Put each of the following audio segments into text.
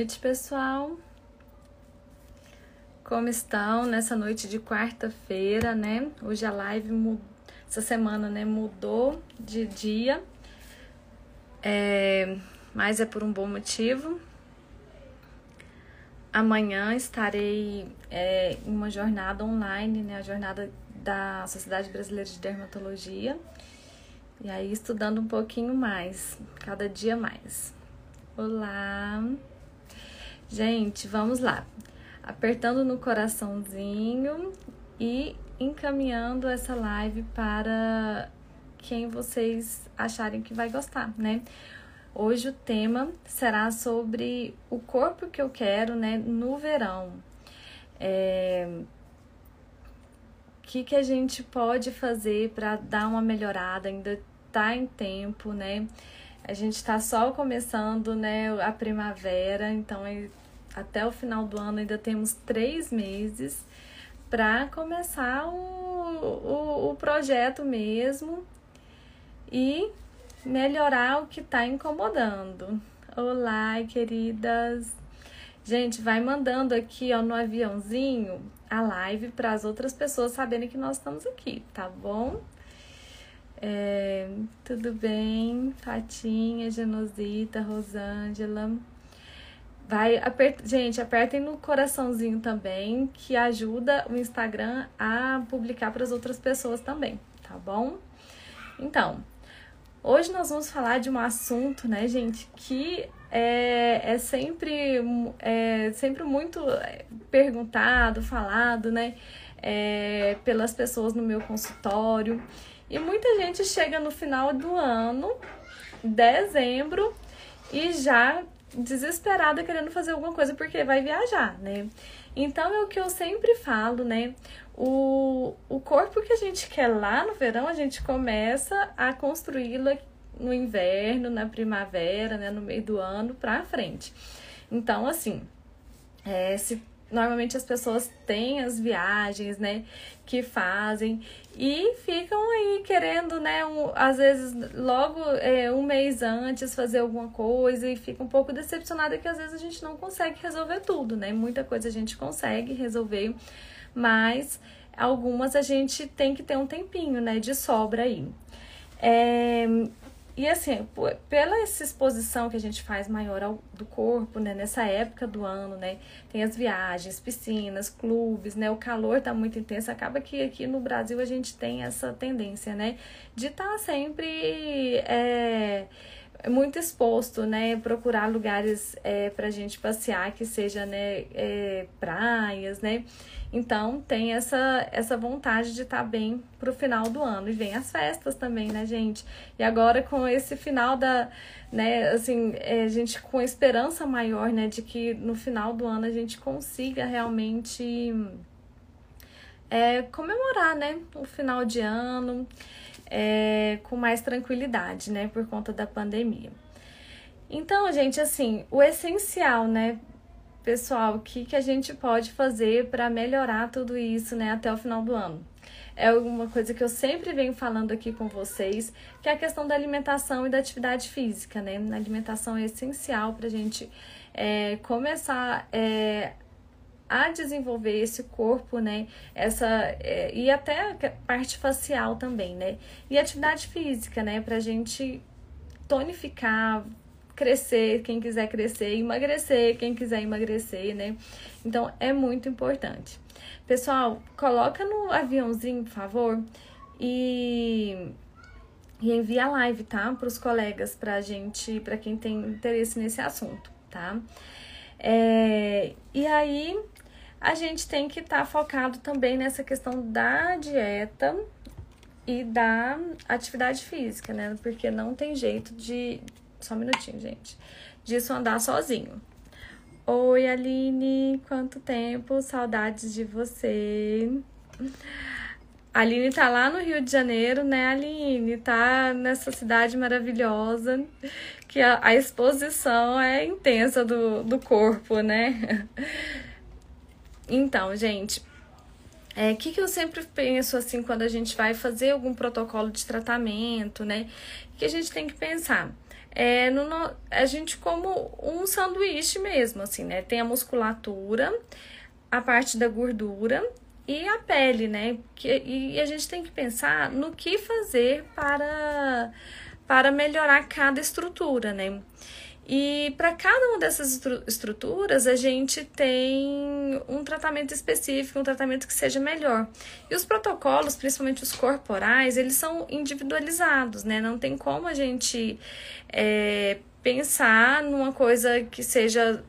noite, pessoal. Como estão nessa noite de quarta-feira, né? Hoje a live essa semana, né, mudou de dia. É, mas é por um bom motivo. Amanhã estarei é, em uma jornada online, né, a jornada da Sociedade Brasileira de Dermatologia. E aí estudando um pouquinho mais, cada dia mais. Olá. Gente, vamos lá. Apertando no coraçãozinho e encaminhando essa live para quem vocês acharem que vai gostar, né? Hoje o tema será sobre o corpo que eu quero, né, no verão. É... O que, que a gente pode fazer para dar uma melhorada? Ainda tá em tempo, né? A gente está só começando, né, a primavera, então até o final do ano ainda temos três meses para começar o, o, o, projeto mesmo e melhorar o que está incomodando. Olá, queridas! Gente, vai mandando aqui ó, no aviãozinho a live para as outras pessoas saberem que nós estamos aqui, tá bom? É, tudo bem? Fatinha, Genosita, Rosângela. Vai, aperta, gente, apertem no coraçãozinho também, que ajuda o Instagram a publicar para as outras pessoas também, tá bom? Então, hoje nós vamos falar de um assunto, né, gente, que é, é sempre, é sempre muito perguntado, falado, né, é, pelas pessoas no meu consultório. E muita gente chega no final do ano, dezembro, e já desesperada querendo fazer alguma coisa porque vai viajar, né? Então é o que eu sempre falo, né? O, o corpo que a gente quer lá no verão, a gente começa a construí-lo no inverno, na primavera, né? No meio do ano pra frente. Então, assim, é, se normalmente as pessoas têm as viagens, né, que fazem e ficam aí querendo, né, um, às vezes logo é, um mês antes fazer alguma coisa e fica um pouco decepcionada que às vezes a gente não consegue resolver tudo, né, muita coisa a gente consegue resolver, mas algumas a gente tem que ter um tempinho, né, de sobra aí. É, e assim, pela essa exposição que a gente faz maior ao, do corpo, né, nessa época do ano, né, tem as viagens, piscinas, clubes, né, o calor tá muito intenso, acaba que aqui no Brasil a gente tem essa tendência, né, de estar tá sempre é, muito exposto, né, procurar lugares é, pra gente passear, que seja, né, é, praias, né, então tem essa, essa vontade de estar tá bem pro final do ano. E vem as festas também, né, gente? E agora com esse final da, né, assim, é, a gente com esperança maior, né, de que no final do ano a gente consiga realmente é, comemorar, né, o final de ano é, com mais tranquilidade, né, por conta da pandemia. Então, gente, assim, o essencial, né, pessoal, o que, que a gente pode fazer para melhorar tudo isso, né, até o final do ano? É uma coisa que eu sempre venho falando aqui com vocês, que é a questão da alimentação e da atividade física, né? A alimentação é essencial para a gente é, começar é, a desenvolver esse corpo, né? Essa é, e até a parte facial também, né? E atividade física, né? Pra gente tonificar, crescer, quem quiser crescer, emagrecer, quem quiser emagrecer, né? Então é muito importante. Pessoal, coloca no aviãozinho, por favor, e, e envia a live, tá? Para os colegas, pra gente, para quem tem interesse nesse assunto, tá? É, e aí a gente tem que estar tá focado também nessa questão da dieta e da atividade física, né? Porque não tem jeito de, só um minutinho, gente. Disso andar sozinho. Oi, Aline, quanto tempo? Saudades de você. A Aline tá lá no Rio de Janeiro, né, Aline? Tá nessa cidade maravilhosa, que a, a exposição é intensa do, do corpo, né? Então, gente, o é, que, que eu sempre penso assim quando a gente vai fazer algum protocolo de tratamento, né? Que a gente tem que pensar é, no, a gente como um sanduíche mesmo, assim, né? Tem a musculatura, a parte da gordura e a pele, né? Que, e a gente tem que pensar no que fazer para, para melhorar cada estrutura, né? E para cada uma dessas estruturas, a gente tem um tratamento específico, um tratamento que seja melhor. E os protocolos, principalmente os corporais, eles são individualizados, né? Não tem como a gente é, pensar numa coisa que seja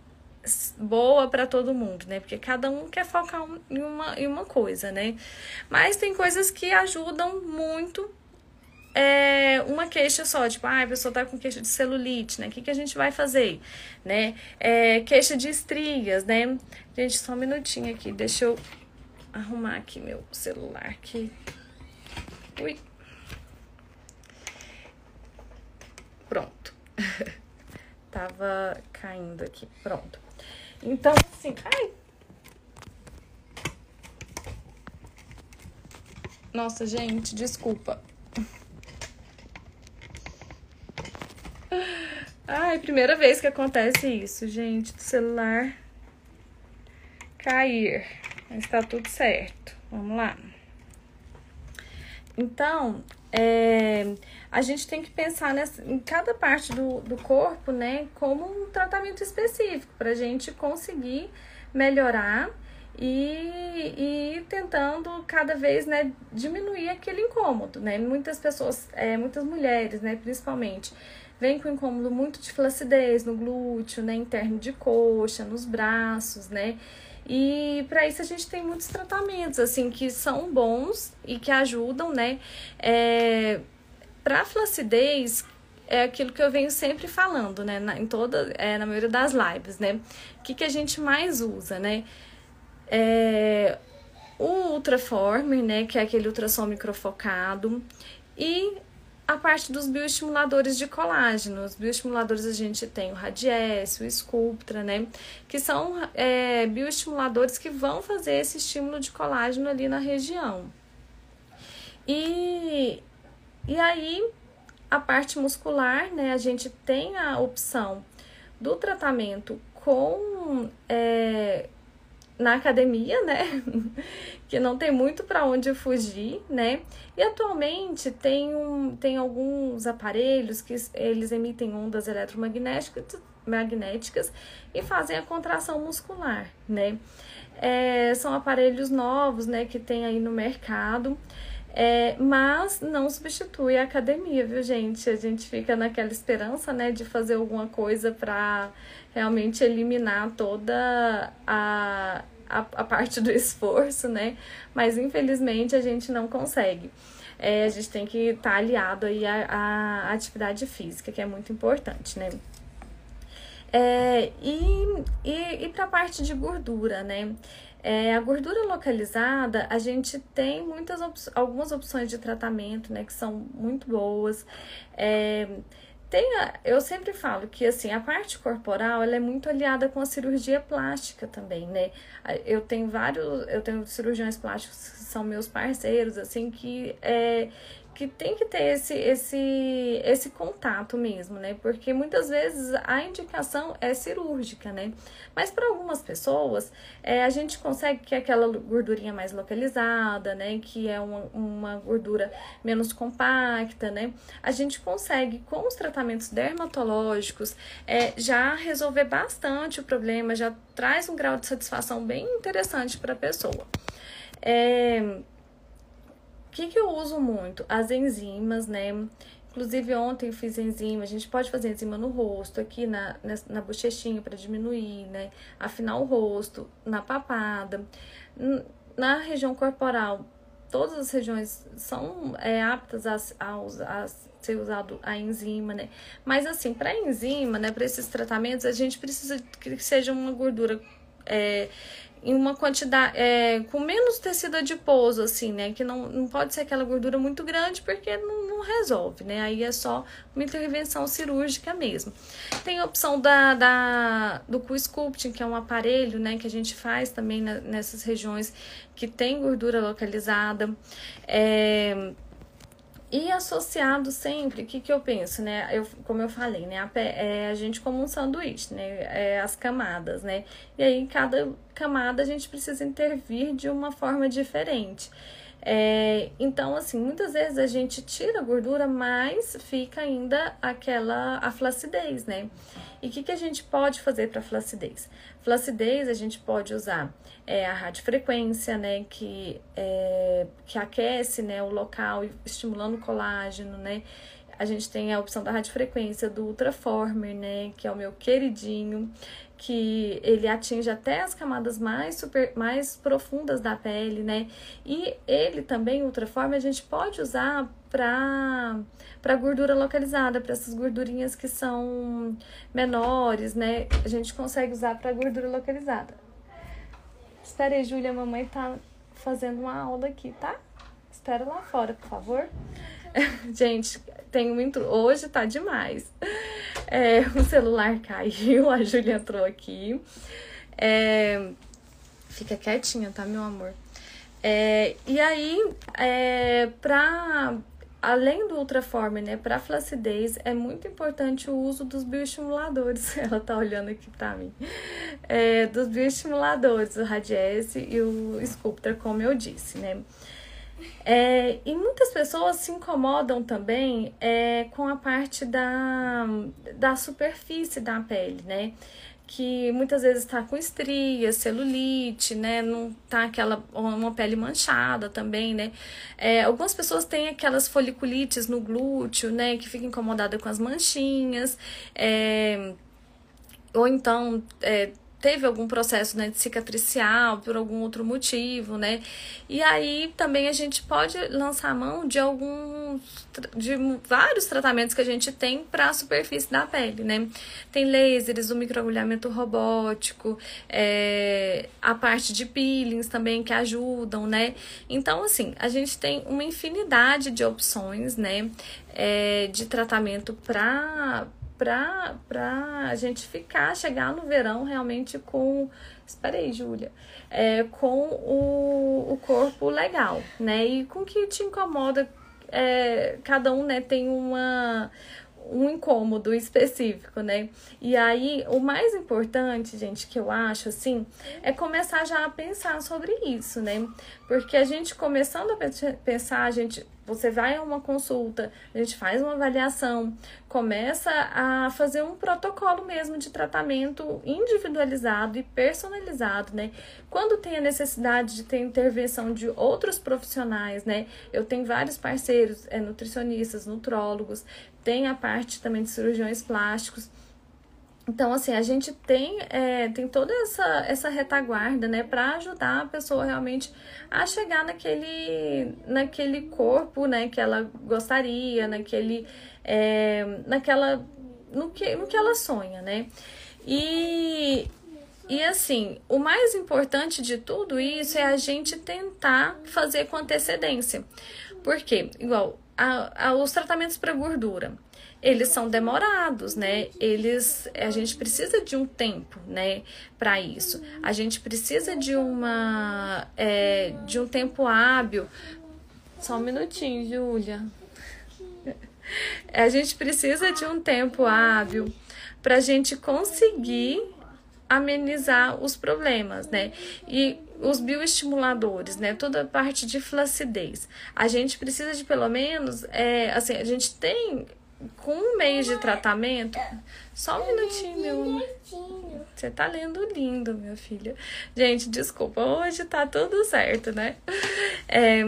boa para todo mundo, né? Porque cada um quer focar em uma, em uma coisa, né? Mas tem coisas que ajudam muito é, uma queixa só, tipo, ah, a pessoa tá com queixa de celulite, né? O que, que a gente vai fazer, né? É, queixa de estrias, né? Gente, só um minutinho aqui, deixa eu arrumar aqui meu celular aqui. Ui. Pronto. Tava caindo aqui, pronto. Então, assim, ai, Nossa, gente, desculpa. Ai, primeira vez que acontece isso, gente, do celular cair. Mas tá tudo certo. Vamos lá. Então, é, a gente tem que pensar nessa, em cada parte do, do corpo, né, como um tratamento específico, pra gente conseguir melhorar e, e tentando cada vez né, diminuir aquele incômodo, né? Muitas pessoas, é, muitas mulheres, né, principalmente, vem com incômodo muito de flacidez no glúteo, né, interno de coxa, nos braços, né? E para isso a gente tem muitos tratamentos assim que são bons e que ajudam, né? É, para flacidez é aquilo que eu venho sempre falando, né? Na, em toda, é, na maioria das lives, né? O que, que a gente mais usa, né? É, o Ultraformer, né? Que é aquele ultrassom microfocado. E a parte dos bioestimuladores de colágeno. Os bioestimuladores a gente tem o Radiesse, o Sculptra, né? Que são é, bioestimuladores que vão fazer esse estímulo de colágeno ali na região. E, e aí, a parte muscular, né? A gente tem a opção do tratamento com é, na academia, né? que não tem muito para onde fugir, né? E atualmente tem, um, tem alguns aparelhos que eles emitem ondas eletromagnéticas magnéticas e fazem a contração muscular, né? É, são aparelhos novos, né, que tem aí no mercado. É, mas não substitui a academia, viu, gente? A gente fica naquela esperança, né, de fazer alguma coisa para realmente eliminar toda a, a, a, parte do esforço, né? Mas infelizmente a gente não consegue. É, a gente tem que estar tá aliado aí à, à atividade física, que é muito importante, né? É, e e, e para a parte de gordura, né? É, a gordura localizada, a gente tem muitas op algumas opções de tratamento, né, que são muito boas. É, tem a, eu sempre falo que assim a parte corporal ela é muito aliada com a cirurgia plástica também, né? Eu tenho vários, eu tenho cirurgiões plásticos que são meus parceiros, assim que é, que tem que ter esse, esse, esse contato mesmo, né? Porque muitas vezes a indicação é cirúrgica, né? Mas para algumas pessoas, é, a gente consegue que aquela gordurinha mais localizada, né? Que é uma, uma gordura menos compacta, né? A gente consegue, com os tratamentos dermatológicos, é, já resolver bastante o problema, já traz um grau de satisfação bem interessante para a pessoa. É, o que, que eu uso muito? As enzimas, né? Inclusive, ontem eu fiz enzima. A gente pode fazer enzima no rosto, aqui na, na, na bochechinha para diminuir, né? Afinar o rosto, na papada. Na região corporal, todas as regiões são é, aptas a, a, a ser usado a enzima, né? Mas assim, para enzima, né, para esses tratamentos, a gente precisa que seja uma gordura é, em uma quantidade, é, com menos tecido adiposo, assim, né? Que não, não pode ser aquela gordura muito grande, porque não, não resolve, né? Aí é só uma intervenção cirúrgica mesmo. Tem a opção da, da, do Q-Sculpting, que é um aparelho, né? Que a gente faz também na, nessas regiões que tem gordura localizada. É, e associado sempre, o que, que eu penso, né? Eu, como eu falei, né? A, é a gente como um sanduíche, né? É as camadas, né? E aí, cada camada a gente precisa intervir de uma forma diferente. É, então, assim, muitas vezes a gente tira a gordura, mas fica ainda aquela a flacidez, né? E o que, que a gente pode fazer para flacidez? Flacidez a gente pode usar é, a radiofrequência, né, que, é, que aquece né, o local, estimulando o colágeno, né. A gente tem a opção da radiofrequência do Ultraformer, né, que é o meu queridinho, que ele atinge até as camadas mais, super, mais profundas da pele, né? E ele também, o Ultraformer, a gente pode usar para gordura localizada, para essas gordurinhas que são menores, né? A gente consegue usar para gordura localizada. Espera Júlia, a mamãe tá fazendo uma aula aqui, tá? Espera lá fora, por favor. Gente, tem intro. Hoje tá demais. É, o celular caiu, a Júlia entrou aqui. É, fica quietinha, tá, meu amor? É, e aí, é, pra além do ultraforme, né, para flacidez, é muito importante o uso dos bioestimuladores. Ela tá olhando aqui para mim. É, dos bioestimuladores, o Radiesse e o Sculptor, como eu disse, né? É, e muitas pessoas se incomodam também é, com a parte da, da superfície da pele, né? que muitas vezes está com estria, celulite, né? Não tá aquela uma pele manchada também, né? É, algumas pessoas têm aquelas foliculites no glúteo, né? Que fica incomodada com as manchinhas, é, ou então é, teve algum processo né, de cicatricial por algum outro motivo, né? E aí também a gente pode lançar a mão de alguns de vários tratamentos que a gente tem para a superfície da pele, né? Tem lasers, o microagulhamento robótico, é, a parte de peelings também que ajudam, né? Então, assim, a gente tem uma infinidade de opções, né? É, de tratamento para pra, a gente ficar, chegar no verão realmente com. Espera aí, Júlia. É, com o, o corpo legal, né? E com que te incomoda. É, cada um né, tem uma, um incômodo específico, né? E aí, o mais importante, gente, que eu acho, assim, é começar já a pensar sobre isso, né? Porque a gente começando a pensar, a gente você vai a uma consulta, a gente faz uma avaliação, começa a fazer um protocolo mesmo de tratamento individualizado e personalizado, né? Quando tem a necessidade de ter intervenção de outros profissionais, né? Eu tenho vários parceiros, é, nutricionistas, nutrólogos, tem a parte também de cirurgiões plásticos. Então, assim, a gente tem, é, tem toda essa, essa retaguarda, né, para ajudar a pessoa realmente a chegar naquele, naquele corpo, né, que ela gostaria, naquele, é, naquela, no que, no que ela sonha, né. E, e assim, o mais importante de tudo isso é a gente tentar fazer com antecedência. Por quê? Igual, a, a, os tratamentos para gordura eles são demorados, né? Eles a gente precisa de um tempo, né, para isso. A gente precisa de uma é, de um tempo hábil. Só um minutinho, Júlia. A gente precisa de um tempo hábil para a gente conseguir amenizar os problemas, né? E os bioestimuladores, né? Toda a parte de flacidez. A gente precisa de pelo menos, é, assim, a gente tem com um mês de tratamento. Só um minutinho, meu. Você tá lendo lindo, minha filha. Gente, desculpa, hoje tá tudo certo, né? É,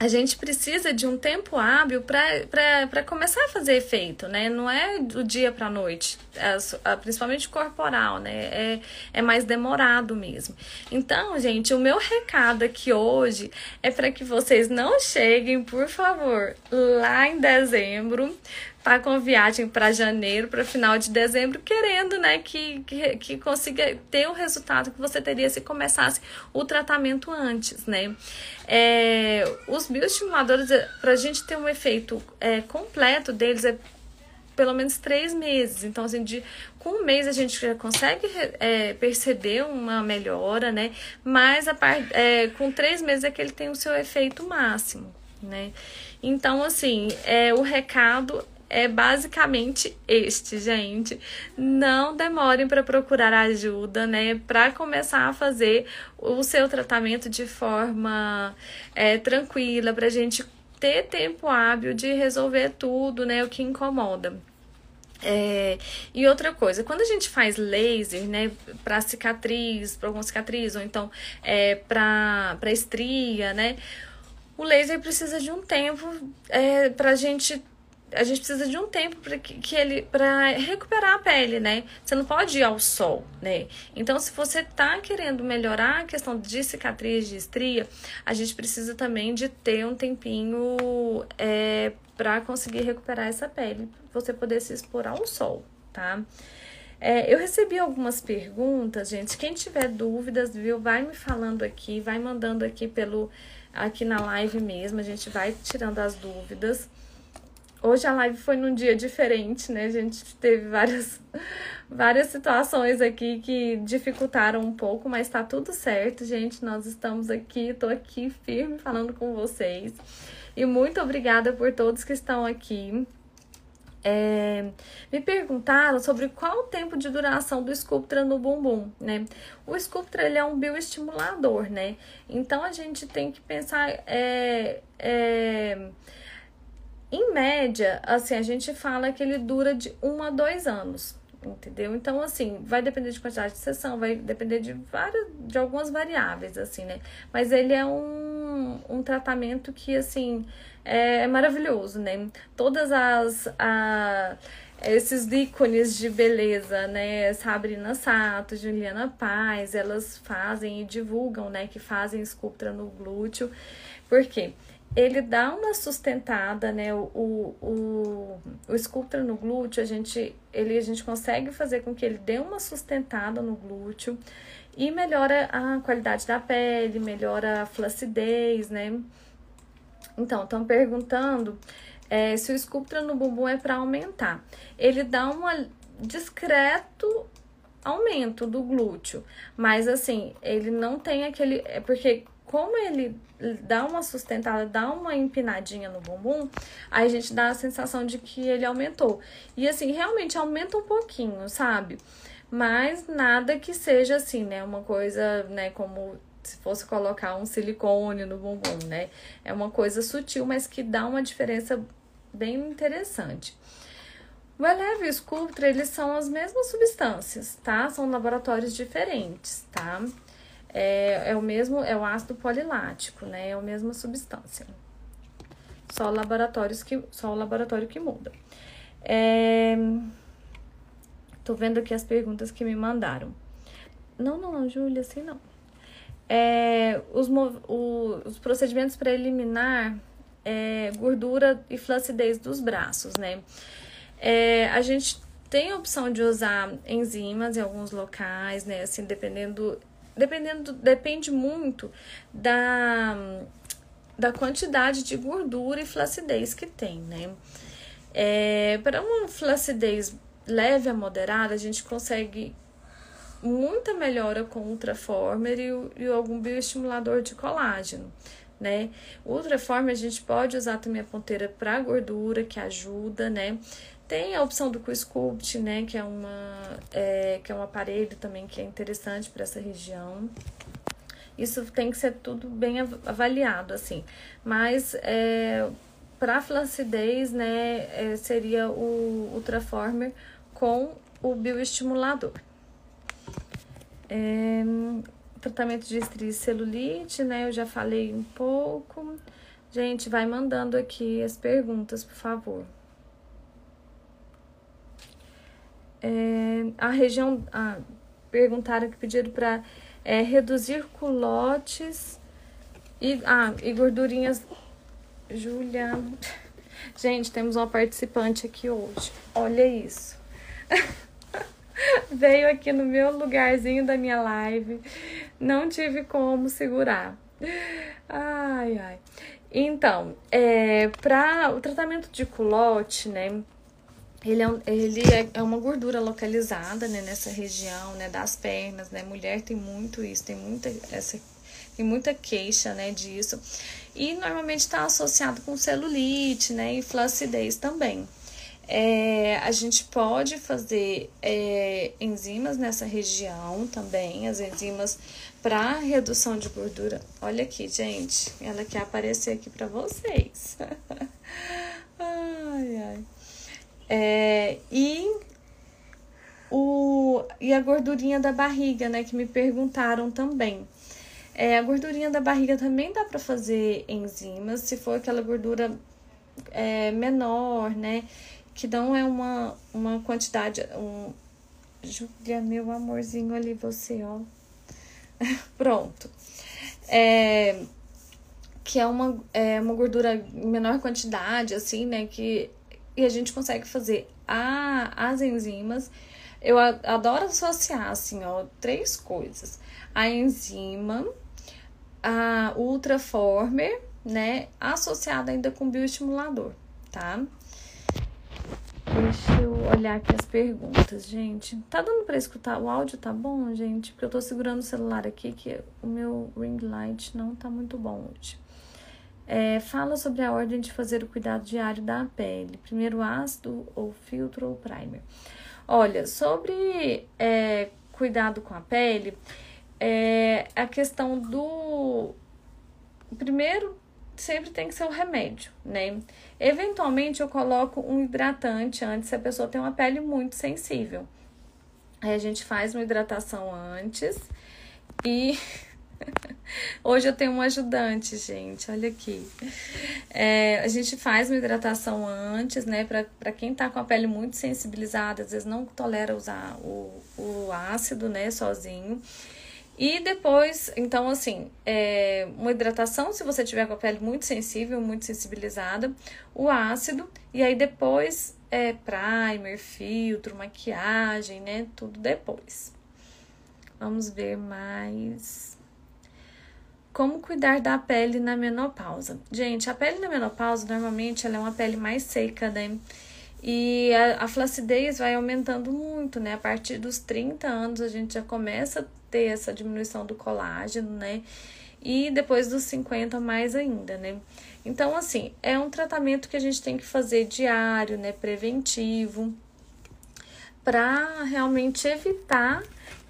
a gente precisa de um tempo hábil para começar a fazer efeito, né? Não é do dia para a noite, é, principalmente corporal, né? É, é mais demorado mesmo. Então, gente, o meu recado aqui hoje é para que vocês não cheguem, por favor, lá em dezembro tá com viagem para janeiro, para final de dezembro, querendo, né, que, que, que consiga ter o resultado que você teria se começasse o tratamento antes, né. É, os bioestimuladores, para a gente ter um efeito é, completo deles, é pelo menos três meses. Então, assim, de, com um mês a gente já consegue é, perceber uma melhora, né? Mas a part, é, com três meses é que ele tem o seu efeito máximo né? Então, assim, é, o recado é basicamente este, gente. Não demorem para procurar ajuda, né? Para começar a fazer o seu tratamento de forma é, tranquila, para a gente ter tempo hábil de resolver tudo, né? O que incomoda. É, e outra coisa, quando a gente faz laser, né, para cicatriz, para alguma cicatriz, ou então é, para estria, né, o laser precisa de um tempo é, para a gente a gente precisa de um tempo para que, que, ele para recuperar a pele, né? Você não pode ir ao sol, né? Então, se você tá querendo melhorar a questão de cicatriz, de estria, a gente precisa também de ter um tempinho é, para conseguir recuperar essa pele, você poder se expor ao sol, tá? É, eu recebi algumas perguntas, gente. Quem tiver dúvidas, viu, vai me falando aqui, vai mandando aqui pelo aqui na live mesmo. A gente vai tirando as dúvidas. Hoje a live foi num dia diferente, né? A gente teve várias, várias situações aqui que dificultaram um pouco, mas tá tudo certo, gente. Nós estamos aqui, tô aqui firme falando com vocês. E muito obrigada por todos que estão aqui. É, me perguntaram sobre qual o tempo de duração do Sculptra no bumbum, né? O Sculptra, ele é um bioestimulador, né? Então, a gente tem que pensar... É, é, em média, assim, a gente fala que ele dura de um a dois anos, entendeu? Então, assim, vai depender de quantidade de sessão, vai depender de várias, de algumas variáveis, assim, né? Mas ele é um, um tratamento que, assim, é, é maravilhoso, né? Todas as... A, esses ícones de beleza, né? Sabrina Sato, Juliana Paz, elas fazem e divulgam, né? Que fazem escultura no glúteo. Por quê? Ele dá uma sustentada, né? O, o, o, o Sculptra no glúteo, a gente, ele, a gente consegue fazer com que ele dê uma sustentada no glúteo e melhora a qualidade da pele, melhora a flacidez, né? Então, estão perguntando é, se o Sculptra no bumbum é para aumentar. Ele dá um discreto aumento do glúteo, mas assim, ele não tem aquele. É porque como ele dá uma sustentada, dá uma empinadinha no bumbum, aí a gente dá a sensação de que ele aumentou. E assim, realmente aumenta um pouquinho, sabe? Mas nada que seja assim, né? Uma coisa, né, como se fosse colocar um silicone no bumbum, né? É uma coisa sutil, mas que dá uma diferença bem interessante. O Eleve e o Sculptra, eles são as mesmas substâncias, tá? São laboratórios diferentes, tá? É, é o mesmo, é o ácido polilático, né? É a mesma substância. Só laboratórios que, só o laboratório que muda. É, tô vendo aqui as perguntas que me mandaram. Não, não, não, Júlia, assim não. É, os, o, os procedimentos para eliminar é, gordura e flacidez dos braços, né? É, a gente tem a opção de usar enzimas em alguns locais, né? Assim, dependendo dependendo, depende muito da, da quantidade de gordura e flacidez que tem, né? É, para uma flacidez leve a moderada, a gente consegue muita melhora com o Ultraformer e, e algum bioestimulador de colágeno, né? O Ultraformer a gente pode usar também a ponteira para gordura, que ajuda, né? Tem a opção do Q-Sculpt, né, que é, uma, é, que é um aparelho também que é interessante para essa região. Isso tem que ser tudo bem avaliado, assim. Mas é, para flacidez, né, é, seria o Ultraformer com o bioestimulador. É, tratamento de estria e celulite, né, eu já falei um pouco. Gente, vai mandando aqui as perguntas, por favor. É, a região. Perguntaram que pediram para é, reduzir culotes e, ah, e gordurinhas. Júlia. Gente, temos uma participante aqui hoje. Olha isso. Veio aqui no meu lugarzinho da minha live. Não tive como segurar. Ai, ai. Então, é, para o tratamento de culote, né? Ele, é, ele é, é uma gordura localizada, né, nessa região, né, das pernas, né, mulher tem muito isso, tem muita, essa, tem muita queixa, né, disso, e normalmente está associado com celulite, né, e flacidez também. É, a gente pode fazer é, enzimas nessa região também, as enzimas para redução de gordura. Olha aqui, gente, ela quer aparecer aqui para vocês. ai, ai. É, e, o, e a gordurinha da barriga, né, que me perguntaram também. É, a gordurinha da barriga também dá para fazer enzimas, se for aquela gordura é, menor, né? que não é uma, uma quantidade. Um... Júlia, meu amorzinho ali, você, ó. Pronto. É, que é uma, é uma gordura em menor quantidade, assim, né? Que, e a gente consegue fazer a, as enzimas. Eu adoro associar, assim, ó, três coisas. A enzima, a ultraformer, né? Associada ainda com bioestimulador, tá? Deixa eu olhar aqui as perguntas, gente. Tá dando pra escutar? O áudio tá bom, gente? Porque eu tô segurando o celular aqui que o meu ring light não tá muito bom hoje. É, fala sobre a ordem de fazer o cuidado diário da pele. Primeiro ácido, ou filtro, ou primer. Olha, sobre é, cuidado com a pele, é, a questão do... Primeiro, sempre tem que ser o remédio, né? Eventualmente eu coloco um hidratante antes se a pessoa tem uma pele muito sensível. Aí a gente faz uma hidratação antes e hoje eu tenho um ajudante, gente, olha aqui. É, a gente faz uma hidratação antes, né? Para quem tá com a pele muito sensibilizada, às vezes não tolera usar o, o ácido, né, sozinho. E depois, então, assim, é, uma hidratação, se você tiver com a pele muito sensível, muito sensibilizada, o ácido, e aí depois é primer, filtro, maquiagem, né? Tudo depois. Vamos ver mais. Como cuidar da pele na menopausa? Gente, a pele na menopausa, normalmente, ela é uma pele mais seca, né? E a, a flacidez vai aumentando muito, né? A partir dos 30 anos, a gente já começa ter essa diminuição do colágeno, né? E depois dos 50 mais ainda, né? Então, assim, é um tratamento que a gente tem que fazer diário, né? Preventivo, para realmente evitar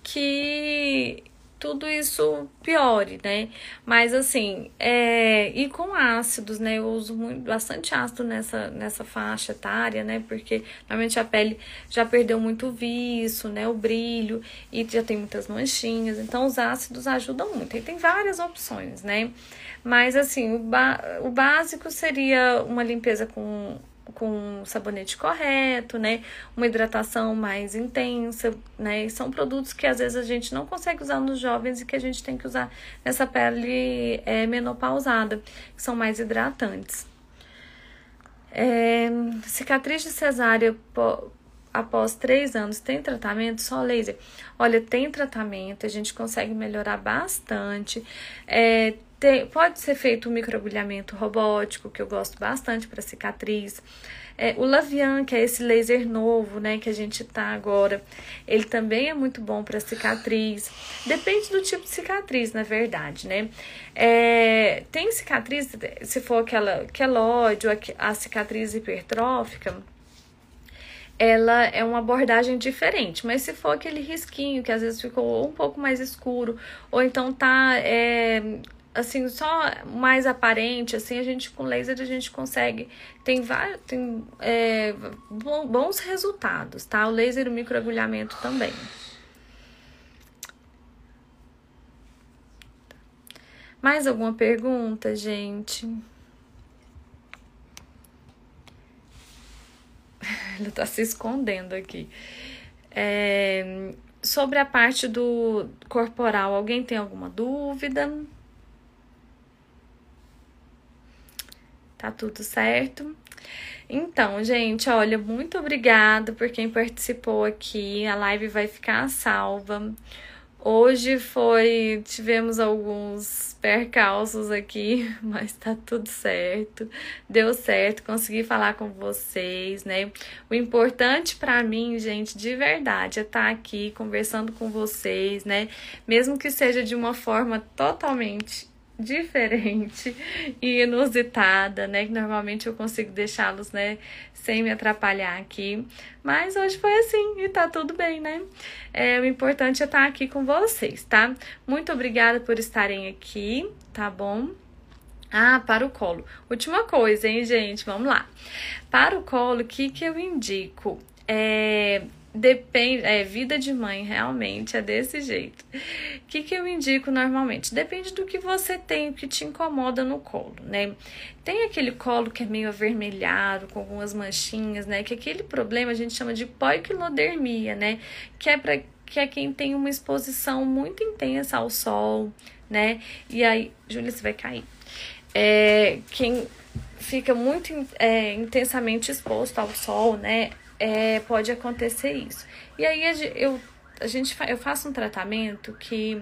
que tudo isso piore, né? Mas assim, é, e com ácidos, né? Eu uso muito, bastante ácido nessa, nessa faixa etária, né? Porque normalmente a pele já perdeu muito viço, né? O brilho e já tem muitas manchinhas. Então, os ácidos ajudam muito. E tem várias opções, né? Mas assim, o, o básico seria uma limpeza com com sabonete correto, né? Uma hidratação mais intensa, né? E são produtos que às vezes a gente não consegue usar nos jovens e que a gente tem que usar nessa pele é, menopausada, que são mais hidratantes. É, cicatriz de cesárea após três anos tem tratamento só laser? Olha, tem tratamento, a gente consegue melhorar bastante. É, tem, pode ser feito um microagulhamento robótico, que eu gosto bastante para cicatriz. É, o Lavian, que é esse laser novo, né, que a gente tá agora, ele também é muito bom para cicatriz. Depende do tipo de cicatriz, na verdade, né? É, tem cicatriz, se for aquela queloide ou a cicatriz hipertrófica, ela é uma abordagem diferente. Mas se for aquele risquinho que às vezes ficou um pouco mais escuro, ou então tá é, assim, só mais aparente, assim, a gente com laser a gente consegue, tem vários, tem é, bons resultados, tá? O laser e o microagulhamento também. Mais alguma pergunta, gente? Ela tá se escondendo aqui. É, sobre a parte do corporal, alguém tem alguma dúvida? Tá tudo certo? Então, gente, olha, muito obrigada por quem participou aqui. A live vai ficar salva. Hoje foi, tivemos alguns percalços aqui, mas tá tudo certo. Deu certo, consegui falar com vocês, né? O importante para mim, gente, de verdade, é estar tá aqui conversando com vocês, né? Mesmo que seja de uma forma totalmente diferente e inusitada, né? Que normalmente eu consigo deixá-los, né, sem me atrapalhar aqui. Mas hoje foi assim e tá tudo bem, né? É, o importante é estar aqui com vocês, tá? Muito obrigada por estarem aqui, tá bom? Ah, para o colo. Última coisa, hein, gente? Vamos lá. Para o colo, o que, que eu indico? É, Depende, é, vida de mãe realmente é desse jeito. O que, que eu indico normalmente? Depende do que você tem, o que te incomoda no colo, né? Tem aquele colo que é meio avermelhado, com algumas manchinhas, né? Que aquele problema a gente chama de poiquilodermia, né? Que é para que é quem tem uma exposição muito intensa ao sol, né? E aí, Júlia, você vai cair. É, quem fica muito é, intensamente exposto ao sol, né? É, pode acontecer isso. E aí eu, a gente, eu faço um tratamento que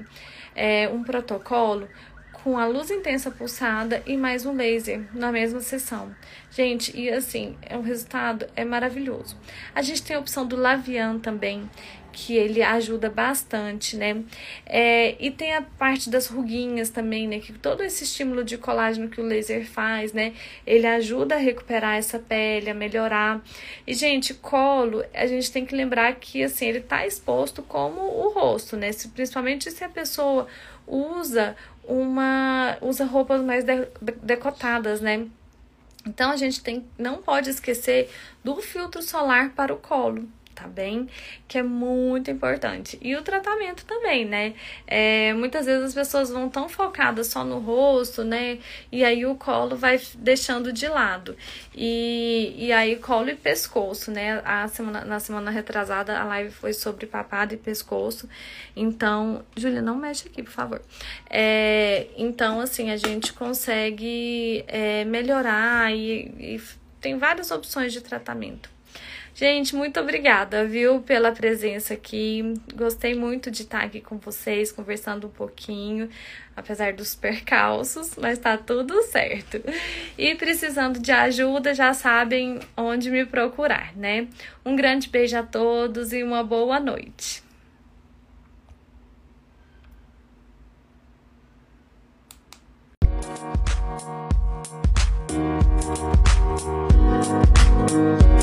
é um protocolo com a luz intensa pulsada e mais um laser na mesma sessão. Gente, e assim, é um resultado é maravilhoso. A gente tem a opção do Lavian também, que ele ajuda bastante, né? É, e tem a parte das ruguinhas também, né? Que todo esse estímulo de colágeno que o laser faz, né? Ele ajuda a recuperar essa pele, a melhorar. E, gente, colo, a gente tem que lembrar que, assim, ele tá exposto como o rosto, né? Se, principalmente se a pessoa usa uma usa roupas mais de, decotadas, né? Então a gente tem não pode esquecer do filtro solar para o colo, tá bem? Que é muito importante. E o tratamento também, né? É, muitas vezes as pessoas vão tão focadas só no rosto, né? E aí o colo vai deixando de lado. E, e aí colo e pescoço, né? A semana, na semana retrasada a live foi sobre papado e pescoço. Então, Júlia, não mexe aqui, por favor. É, então, assim, a gente consegue é, melhorar e, e tem várias opções de tratamento. Gente, muito obrigada, viu, pela presença aqui. Gostei muito de estar aqui com vocês, conversando um pouquinho, apesar dos percalços, mas tá tudo certo. E precisando de ajuda, já sabem onde me procurar, né? Um grande beijo a todos e uma boa noite. Música